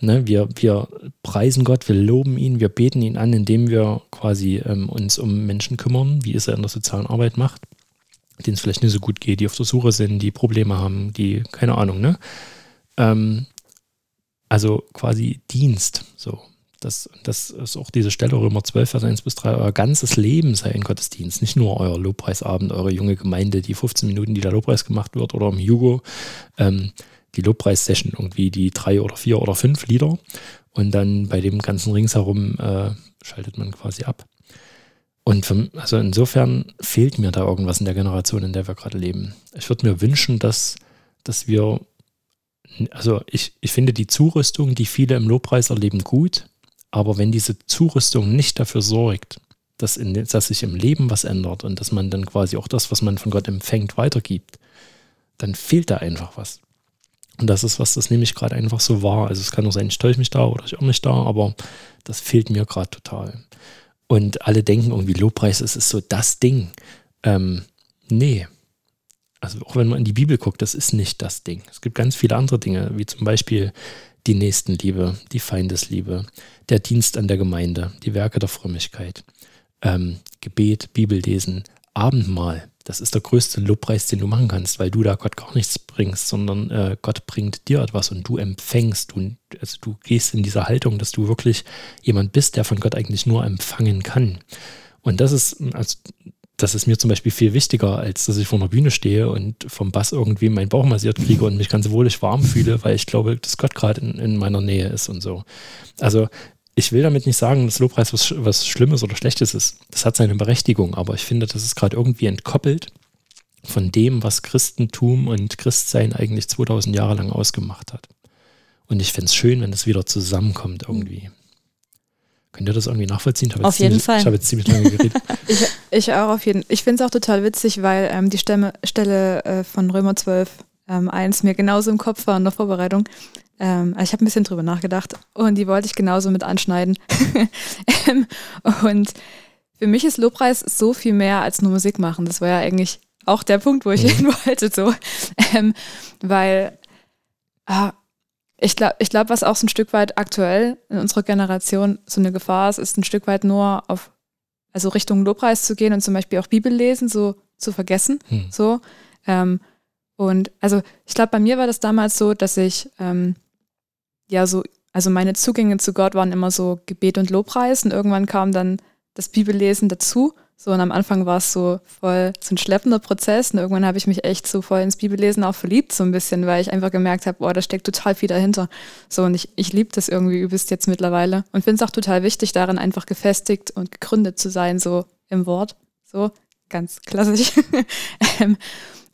ne, wir, wir preisen Gott, wir loben ihn, wir beten ihn an, indem wir quasi ähm, uns um Menschen kümmern, wie es er in der sozialen Arbeit macht, denen es vielleicht nicht so gut geht, die auf der Suche sind, die Probleme haben, die, keine Ahnung, ne? Ähm, also quasi Dienst. So. Das, das ist auch diese Stelle Römer 12, Vers 1 bis 3. Euer ganzes Leben sei ein Gottesdienst. Nicht nur euer Lobpreisabend, eure junge Gemeinde, die 15 Minuten, die der Lobpreis gemacht wird oder im Hugo, ähm, die Lobpreissession, irgendwie die drei oder vier oder fünf Lieder. Und dann bei dem ganzen Ringsherum äh, schaltet man quasi ab. Und für, also insofern fehlt mir da irgendwas in der Generation, in der wir gerade leben. Ich würde mir wünschen, dass, dass wir, also ich, ich finde die Zurüstung, die viele im Lobpreis erleben, gut, aber wenn diese Zurüstung nicht dafür sorgt, dass, in, dass sich im Leben was ändert und dass man dann quasi auch das, was man von Gott empfängt, weitergibt, dann fehlt da einfach was. Und das ist, was das nämlich gerade einfach so war. Also es kann auch sein, ich täusche mich da oder ich auch nicht da, aber das fehlt mir gerade total. Und alle denken irgendwie, Lobpreis ist, ist so das Ding. Ähm, nee. Also auch wenn man in die Bibel guckt, das ist nicht das Ding. Es gibt ganz viele andere Dinge, wie zum Beispiel die Nächstenliebe, die Feindesliebe, der Dienst an der Gemeinde, die Werke der Frömmigkeit, ähm, Gebet, Bibellesen, Abendmahl. Das ist der größte Lobpreis, den du machen kannst, weil du da Gott gar nichts bringst, sondern äh, Gott bringt dir etwas und du empfängst. Du, also du gehst in diese Haltung, dass du wirklich jemand bist, der von Gott eigentlich nur empfangen kann. Und das ist, also, das ist mir zum Beispiel viel wichtiger, als dass ich vor einer Bühne stehe und vom Bass irgendwie meinen Bauch massiert kriege und mich ganz wohlig warm fühle, weil ich glaube, dass Gott gerade in, in meiner Nähe ist und so. Also ich will damit nicht sagen, dass Lobpreis was, was Schlimmes oder Schlechtes ist. Das hat seine Berechtigung, aber ich finde, das ist gerade irgendwie entkoppelt von dem, was Christentum und Christsein eigentlich 2000 Jahre lang ausgemacht hat. Und ich fände es schön, wenn das wieder zusammenkommt irgendwie. Könnt ihr das irgendwie nachvollziehen? auf jeden ziemlich, Fall. Ich habe jetzt ziemlich lange geredet. ich, ich auch auf jeden Ich finde es auch total witzig, weil ähm, die Stemme, Stelle äh, von Römer 12, ähm, 1 mir genauso im Kopf war in der Vorbereitung. Ähm, ich habe ein bisschen drüber nachgedacht und die wollte ich genauso mit anschneiden. Ähm, und für mich ist Lobpreis so viel mehr als nur Musik machen. Das war ja eigentlich auch der Punkt, wo ich mhm. hin wollte, so. Ähm, weil äh, ich glaube, ich glaub, was auch so ein Stück weit aktuell in unserer Generation so eine Gefahr ist, ist ein Stück weit nur auf, also Richtung Lobpreis zu gehen und zum Beispiel auch Bibel lesen, so zu vergessen. Mhm. So. Ähm, und also ich glaube, bei mir war das damals so, dass ich ähm, ja so, also meine Zugänge zu Gott waren immer so Gebet und Lobpreis und irgendwann kam dann das Bibellesen dazu. So, und am Anfang war es so voll so ein schleppender Prozess und irgendwann habe ich mich echt so voll ins Bibellesen auch verliebt, so ein bisschen, weil ich einfach gemerkt habe, boah, da steckt total viel dahinter. So, und ich, ich liebe das irgendwie übelst jetzt mittlerweile und finde es auch total wichtig, darin einfach gefestigt und gegründet zu sein, so im Wort. So, ganz klassisch. Ähm,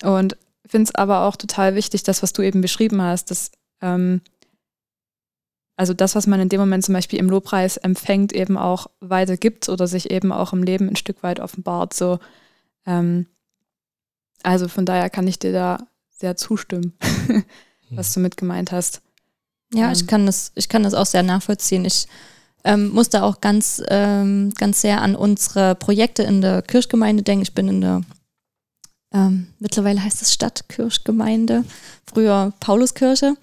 und finde es aber auch total wichtig, das, was du eben beschrieben hast, dass ähm, also das, was man in dem Moment zum Beispiel im Lobpreis empfängt, eben auch weitergibt oder sich eben auch im Leben ein Stück weit offenbart. So, ähm, also von daher kann ich dir da sehr zustimmen, was du mit gemeint hast. Ja, ähm. ich kann das, ich kann das auch sehr nachvollziehen. Ich ähm, muss da auch ganz, ähm, ganz sehr an unsere Projekte in der Kirchgemeinde denken. Ich bin in der ähm, mittlerweile heißt es Stadtkirchgemeinde, früher Pauluskirche.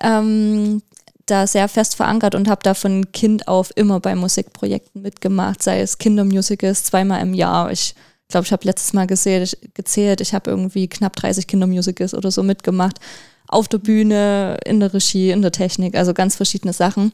Ähm, da sehr fest verankert und habe da von Kind auf immer bei Musikprojekten mitgemacht, sei es Kindermusicals zweimal im Jahr. Ich glaube, ich habe letztes Mal gesehen, gezählt, ich habe irgendwie knapp 30 Kindermusicals oder so mitgemacht. Auf der Bühne, in der Regie, in der Technik, also ganz verschiedene Sachen.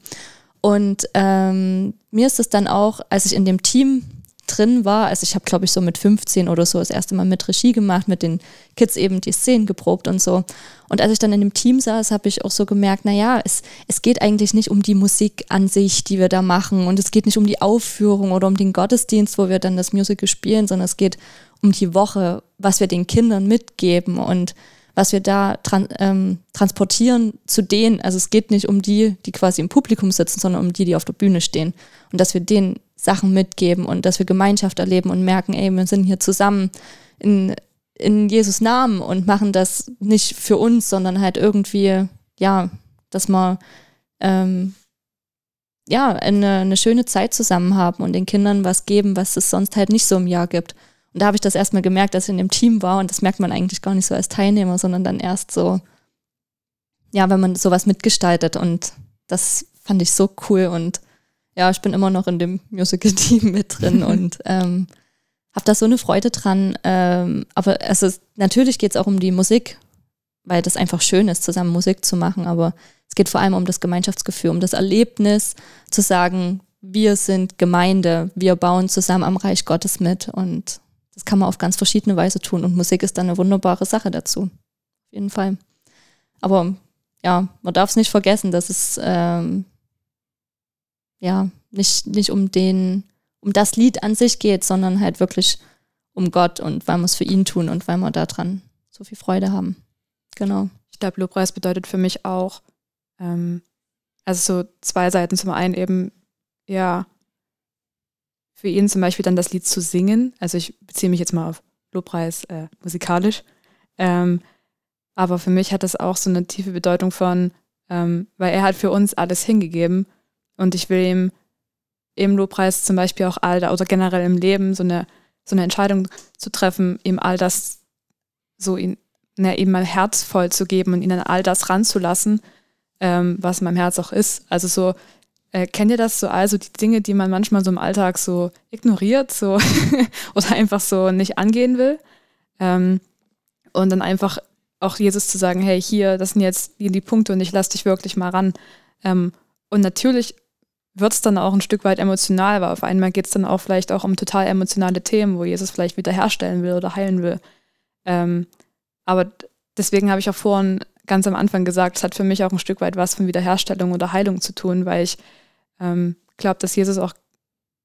Und ähm, mir ist es dann auch, als ich in dem Team drin war. Also ich habe, glaube ich, so mit 15 oder so das erste Mal mit Regie gemacht, mit den Kids eben die Szenen geprobt und so. Und als ich dann in dem Team saß, habe ich auch so gemerkt, naja, es, es geht eigentlich nicht um die Musik an sich, die wir da machen. Und es geht nicht um die Aufführung oder um den Gottesdienst, wo wir dann das Musical spielen, sondern es geht um die Woche, was wir den Kindern mitgeben und was wir da tran ähm, transportieren zu denen. Also es geht nicht um die, die quasi im Publikum sitzen, sondern um die, die auf der Bühne stehen. Und dass wir denen Sachen mitgeben und dass wir Gemeinschaft erleben und merken, ey, wir sind hier zusammen in, in Jesus Namen und machen das nicht für uns, sondern halt irgendwie, ja, dass wir ähm, ja, eine, eine schöne Zeit zusammen haben und den Kindern was geben, was es sonst halt nicht so im Jahr gibt. Und da habe ich das erstmal gemerkt, dass ich in dem Team war und das merkt man eigentlich gar nicht so als Teilnehmer, sondern dann erst so, ja, wenn man sowas mitgestaltet und das fand ich so cool und ja, ich bin immer noch in dem Musical-Team mit drin und ähm, habe da so eine Freude dran. Ähm, aber also natürlich geht es auch um die Musik, weil das einfach schön ist, zusammen Musik zu machen. Aber es geht vor allem um das Gemeinschaftsgefühl, um das Erlebnis, zu sagen, wir sind Gemeinde, wir bauen zusammen am Reich Gottes mit und das kann man auf ganz verschiedene Weise tun und Musik ist dann eine wunderbare Sache dazu. Auf jeden Fall. Aber ja, man darf es nicht vergessen, dass es ähm, ja nicht, nicht um den, um das Lied an sich geht, sondern halt wirklich um Gott und weil wir es für ihn tun und weil wir daran so viel Freude haben. Genau. Ich glaube, Lobpreis bedeutet für mich auch, ähm, also so zwei Seiten. Zum einen eben, ja, für ihn zum Beispiel dann das Lied zu singen. Also ich beziehe mich jetzt mal auf Lobpreis äh, musikalisch. Ähm, aber für mich hat das auch so eine tiefe Bedeutung von, ähm, weil er hat für uns alles hingegeben und ich will ihm im Lobpreis zum Beispiel auch all da, oder generell im Leben so eine, so eine Entscheidung zu treffen, ihm all das so ihn, ne, ihm mein Herz voll zu geben und ihn an all das ranzulassen, ähm, was in meinem Herz auch ist. Also so, äh, kennt ihr das so, also die Dinge, die man manchmal so im Alltag so ignoriert, so oder einfach so nicht angehen will. Ähm, und dann einfach auch Jesus zu sagen, hey, hier, das sind jetzt die, die Punkte und ich lass dich wirklich mal ran. Ähm, und natürlich wird es dann auch ein Stück weit emotional, weil auf einmal geht es dann auch vielleicht auch um total emotionale Themen, wo Jesus vielleicht wiederherstellen will oder heilen will. Ähm, aber deswegen habe ich auch vorhin ganz am Anfang gesagt, es hat für mich auch ein Stück weit was von Wiederherstellung oder Heilung zu tun, weil ich ähm, glaube, dass Jesus auch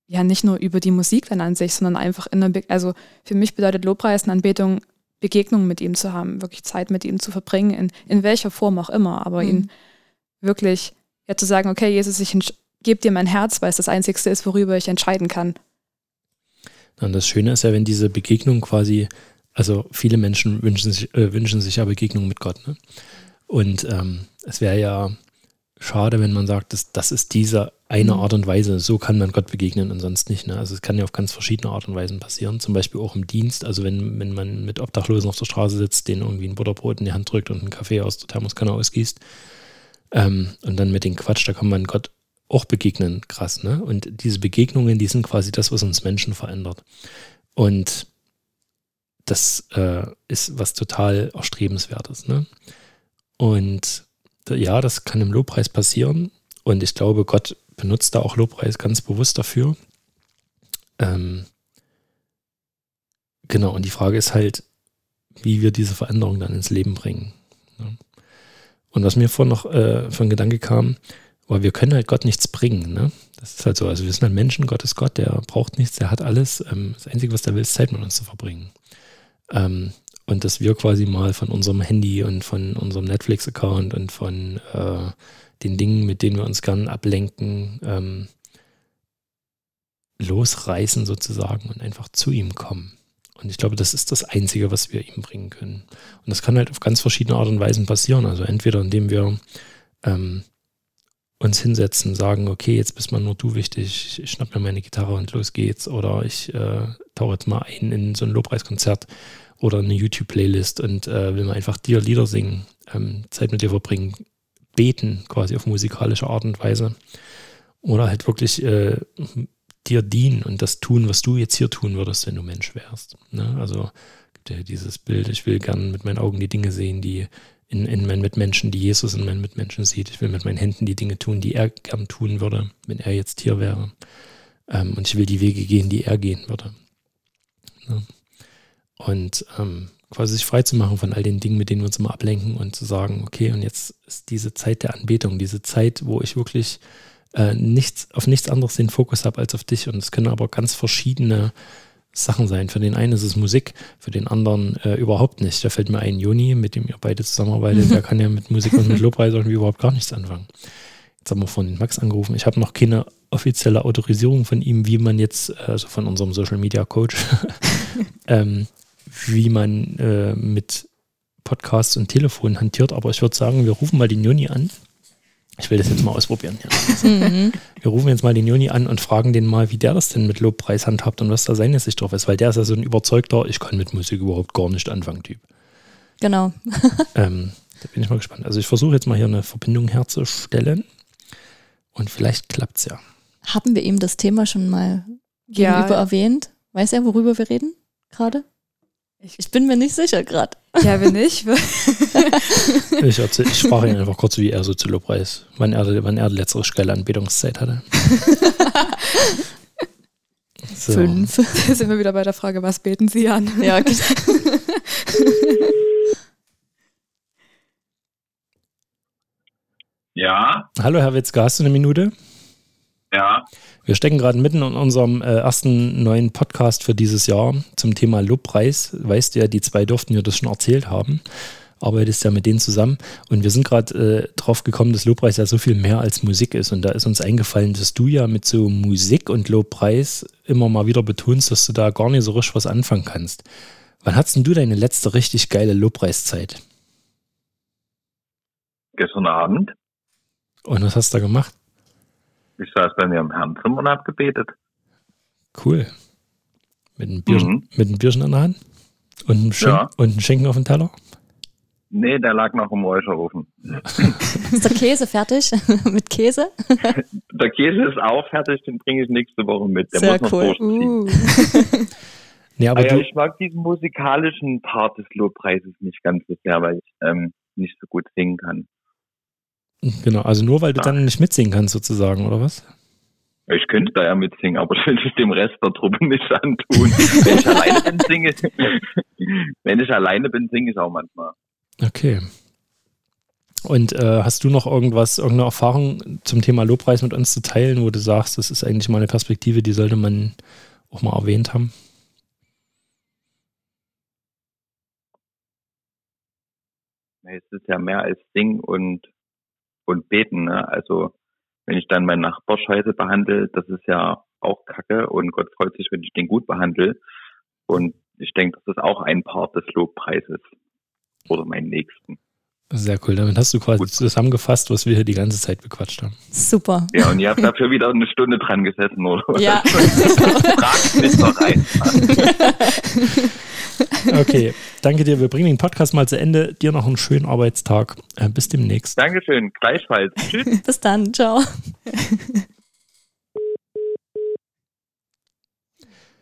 ja nicht nur über die Musik dann an sich, sondern einfach in der, Be also für mich bedeutet Lobpreis und Anbetung Begegnungen mit ihm zu haben, wirklich Zeit mit ihm zu verbringen, in, in welcher Form auch immer, aber mhm. ihn wirklich ja zu sagen, okay, Jesus, ich gebe dir mein Herz, weil es das Einzige ist, worüber ich entscheiden kann. Und das Schöne ist ja, wenn diese Begegnung quasi, also viele Menschen wünschen sich, äh, wünschen sich ja Begegnung mit Gott. Ne? Und ähm, es wäre ja schade, wenn man sagt, dass das ist diese eine mhm. Art und Weise, so kann man Gott begegnen und sonst nicht. Ne? Also es kann ja auf ganz verschiedene Art und Weisen passieren, zum Beispiel auch im Dienst. Also wenn, wenn man mit Obdachlosen auf der Straße sitzt, denen irgendwie ein Butterbrot in die Hand drückt und einen Kaffee aus der Thermoskanne ausgießt ähm, und dann mit den Quatsch, da kann man Gott auch begegnen, krass, ne? Und diese Begegnungen, die sind quasi das, was uns Menschen verändert. Und das äh, ist was total Erstrebenswertes, ne? Und ja, das kann im Lobpreis passieren. Und ich glaube, Gott benutzt da auch Lobpreis ganz bewusst dafür. Ähm, genau, und die Frage ist halt, wie wir diese Veränderung dann ins Leben bringen. Ne? Und was mir vorhin noch äh, für ein Gedanke kam, aber wir können halt Gott nichts bringen. Ne? Das ist halt so. Also wir sind halt Menschen, Gott ist Gott, der braucht nichts, der hat alles. Ähm, das Einzige, was der will, ist Zeit mit uns zu verbringen. Ähm, und dass wir quasi mal von unserem Handy und von unserem Netflix-Account und von äh, den Dingen, mit denen wir uns gern ablenken, ähm, losreißen sozusagen und einfach zu ihm kommen. Und ich glaube, das ist das Einzige, was wir ihm bringen können. Und das kann halt auf ganz verschiedene Art und Weisen passieren. Also entweder indem wir ähm, uns hinsetzen, sagen, okay, jetzt bist mal nur du wichtig, ich schnapp mir meine Gitarre und los geht's. Oder ich äh, tauche jetzt mal ein in so ein Lobpreiskonzert oder eine YouTube-Playlist und äh, will mal einfach dir Lieder singen, ähm, Zeit mit dir verbringen, beten, quasi auf musikalische Art und Weise. Oder halt wirklich äh, dir dienen und das tun, was du jetzt hier tun würdest, wenn du Mensch wärst. Ne? Also gibt ja dieses Bild, ich will gern mit meinen Augen die Dinge sehen, die in, in meinen Mitmenschen, die Jesus in meinen Mitmenschen sieht. Ich will mit meinen Händen die Dinge tun, die er gern tun würde, wenn er jetzt hier wäre. Ähm, und ich will die Wege gehen, die er gehen würde. Ja. Und ähm, quasi sich frei zu machen von all den Dingen, mit denen wir uns immer ablenken und zu sagen, okay, und jetzt ist diese Zeit der Anbetung, diese Zeit, wo ich wirklich äh, nichts, auf nichts anderes den Fokus habe als auf dich. Und es können aber ganz verschiedene Sachen sein. Für den einen ist es Musik, für den anderen äh, überhaupt nicht. Da fällt mir ein Juni, mit dem ihr beide zusammenarbeitet, der kann ja mit Musik und mit Lobpreis irgendwie überhaupt gar nichts anfangen. Jetzt haben wir von Max angerufen. Ich habe noch keine offizielle Autorisierung von ihm, wie man jetzt, äh, also von unserem Social Media Coach, ähm, wie man äh, mit Podcasts und Telefon hantiert. Aber ich würde sagen, wir rufen mal den Juni an ich will das jetzt mal ausprobieren. Ja. Mhm. Wir rufen jetzt mal den Juni an und fragen den mal, wie der das denn mit Lobpreis handhabt und was da seine Sicht drauf ist, weil der ist ja so ein überzeugter, ich kann mit Musik überhaupt gar nicht anfangen, Typ. Genau. ähm, da bin ich mal gespannt. Also ich versuche jetzt mal hier eine Verbindung herzustellen und vielleicht klappt es ja. Haben wir ihm das Thema schon mal gegenüber ja. erwähnt? Weiß er, worüber wir reden gerade? Ich bin mir nicht sicher gerade. Ja, wenn nicht. Ich, erzähl, ich frage ihn einfach kurz, wie er so zu Lobpreis, wann er, wann er die letzte geile Anbetungszeit hatte. So. Fünf. Da sind wir wieder bei der Frage, was beten Sie an? Ja, genau. Ja, Hallo Herr Witzka, hast du eine Minute? ja, Wir stecken gerade mitten in unserem äh, ersten neuen Podcast für dieses Jahr zum Thema Lobpreis. Weißt du ja, die zwei durften mir das schon erzählt haben. Arbeitest ja mit denen zusammen. Und wir sind gerade äh, drauf gekommen, dass Lobpreis ja so viel mehr als Musik ist. Und da ist uns eingefallen, dass du ja mit so Musik und Lobpreis immer mal wieder betonst, dass du da gar nicht so richtig was anfangen kannst. Wann hattest denn du deine letzte richtig geile Lobpreiszeit? gestern Abend. Und was hast du da gemacht? Ich saß bei mir im Herrenzimmer und hab gebetet. Cool. Mit einem Bierchen, Mhm. mit einem Bierchen in der Hand? Und einem, Schenk Ja. und einem Schenken auf dem Teller? Nee, der lag noch im Räucherofen. Ist der Käse fertig? Mit Käse? Der Käse ist auch fertig, den bringe ich nächste Woche mit. Der Sehr muss noch cool. Uh. Nee, aber Aber ja, ich mag diesen musikalischen Part des Lobpreises nicht ganz so sehr, weil ich ähm, nicht so gut singen kann. Genau, also nur weil du Ah. dann nicht mitsingen kannst sozusagen, oder was? Ich könnte da ja mitsingen, aber ich will es dem Rest der Truppe nicht antun. Wenn ich alleine bin, singe Wenn ich alleine bin, singe ich auch manchmal. Okay. Und äh, hast du noch irgendwas, irgendeine Erfahrung zum Thema Lobpreis mit uns zu teilen, wo du sagst, das ist eigentlich mal eine Perspektive, die sollte man auch mal erwähnt haben? Es ist ja mehr als Singen und, und Beten. Ne? Also wenn ich dann meinen Nachbar scheiße behandle, das ist ja auch Kacke und Gott freut sich, wenn ich den gut behandle. Und ich denke, das ist auch ein Part des Lobpreises oder meinen Nächsten. Sehr cool. Damit hast du quasi Gut. zusammengefasst, was wir hier die ganze Zeit bequatscht haben. Super. Ja, und ihr habt dafür wieder eine Stunde dran gesessen, oder? Ja. Fragt mich doch rein. Okay, danke dir. Wir bringen den Podcast mal zu Ende. Dir noch einen schönen Arbeitstag. Äh, bis demnächst. Dankeschön, gleichfalls. Tschüss. Bis dann. Ciao.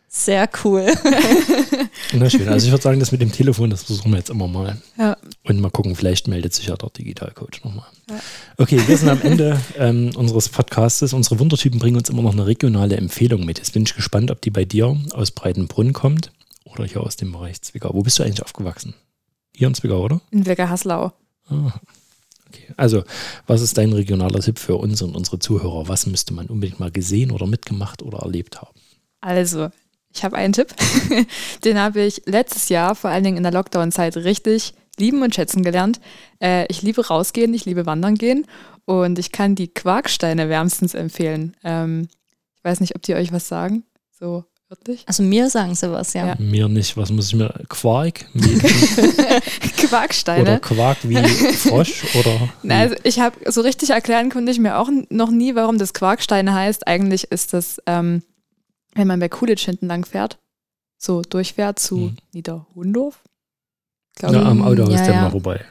Sehr cool. Na schön. Also ich würde sagen, das mit dem Telefon, das versuchen wir jetzt immer mal. Ja. Und mal gucken, vielleicht meldet sich ja der Digitalcoach nochmal. Okay, wir sind am Ende ähm, unseres Podcastes. Unsere Wundertypen bringen uns immer noch eine regionale Empfehlung mit. Jetzt bin ich gespannt, ob die bei dir aus Breitenbrunn kommt oder hier aus dem Bereich Zwickau. Wo bist du eigentlich aufgewachsen? Hier in Zwickau, oder? In Wilger-Haslau. Ah, okay. Also, was ist dein regionaler Tipp für uns und unsere Zuhörer? Was müsste man unbedingt mal gesehen oder mitgemacht oder erlebt haben? Also, ich habe einen Tipp. Den habe ich letztes Jahr, vor allen Dingen in der Lockdown-Zeit, richtig lieben und schätzen gelernt. Äh, ich liebe rausgehen, ich liebe wandern gehen und ich kann die Quarksteine wärmstens empfehlen. Ähm, ich weiß nicht, ob die euch was sagen. So wirklich? Also mir sagen sie was, ja. Ja. Mir nicht. Was muss ich mir? Quark? Wie, Quarksteine. oder Quark wie Frosch? Oder Na, also ich habe so richtig erklären konnte ich mir auch noch nie, warum das Quarksteine heißt. Eigentlich ist das, ähm, wenn man bei Coolidge hinten lang fährt, so durchfährt zu Hm. Niederhundorf. Ja, am Autohaus Ja, der ja. mal vorbei.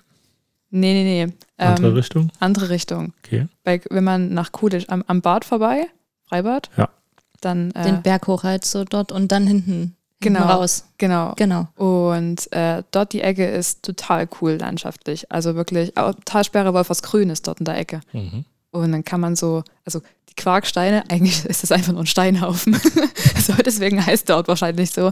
Nee, nee, nee. Andere ähm, Richtung? andere Richtung. Okay. Bei, wenn man nach Coolidge am, am Bad vorbei, Freibad, Ja. Dann äh, Den Berg hoch halt so dort und dann hinten, Genau. hinten raus. genau. Genau. Und äh, dort die Ecke ist total cool landschaftlich. Also wirklich, auch Talsperre Wolfersgrün ist dort in der Ecke. Mhm. Und dann kann man so, also die Quarksteine, eigentlich ist das einfach nur ein Steinhaufen. so, deswegen heißt der Ort wahrscheinlich so.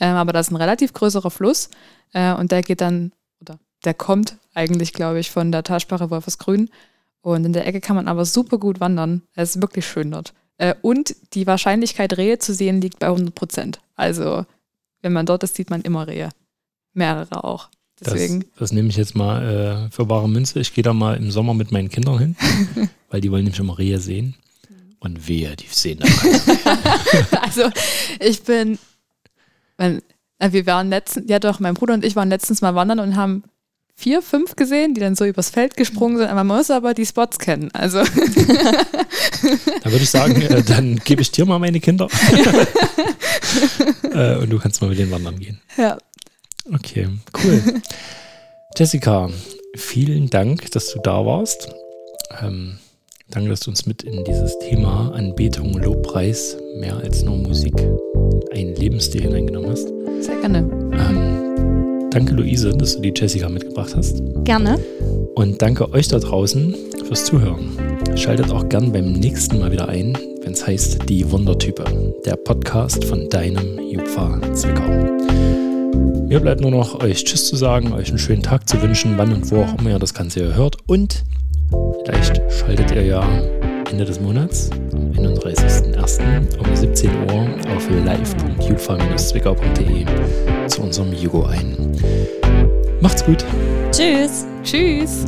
Ähm, aber das ist ein relativ größerer Fluss äh, und der geht dann, oder der kommt eigentlich, glaube ich, von der Talsperre Wolfersgrün. Und in der Ecke kann man aber super gut wandern. Es ist wirklich schön dort. Äh, und die Wahrscheinlichkeit, Rehe zu sehen, liegt bei 100 Prozent. Also, wenn man dort ist, sieht man immer Rehe. Mehrere auch. Deswegen. Das, das nehme ich jetzt mal äh, für bare Münze. Ich gehe da mal im Sommer mit meinen Kindern hin, weil die wollen nämlich immer Rehe sehen. Und wehe, die sehen da. Also ich bin, mein, wir waren letztens, ja doch, mein Bruder und ich waren letztens mal wandern und haben vier, fünf gesehen, die dann so übers Feld gesprungen sind. Aber man muss aber die Spots kennen. Also Da würde ich sagen, äh, dann gebe ich dir mal meine Kinder. äh, und du kannst mal mit denen wandern gehen. ja, Okay, cool. Jessica, vielen Dank, dass du da warst. Ähm, danke, dass du uns mit in dieses Thema Anbetung, Lobpreis, mehr als nur Musik, einen Lebensstil hineingenommen hast. sehr gerne. Ähm, Danke, Luise, dass du die Jessica mitgebracht hast. Gerne. Und danke euch da draußen fürs Zuhören. Schaltet auch gern beim nächsten Mal wieder ein, wenn es heißt Die Wundertype, der Podcast von deinem Jupfa Zwickau. Mir bleibt nur noch euch Tschüss zu sagen, euch einen schönen Tag zu wünschen, wann und wo auch immer ihr das Ganze hört. Und vielleicht schaltet ihr ja Ende des Monats, am 31.01. um 17 Uhr auf live.jupfa-zwickau.de zu unserem Jugo ein. Macht's gut. Tschüss. Tschüss.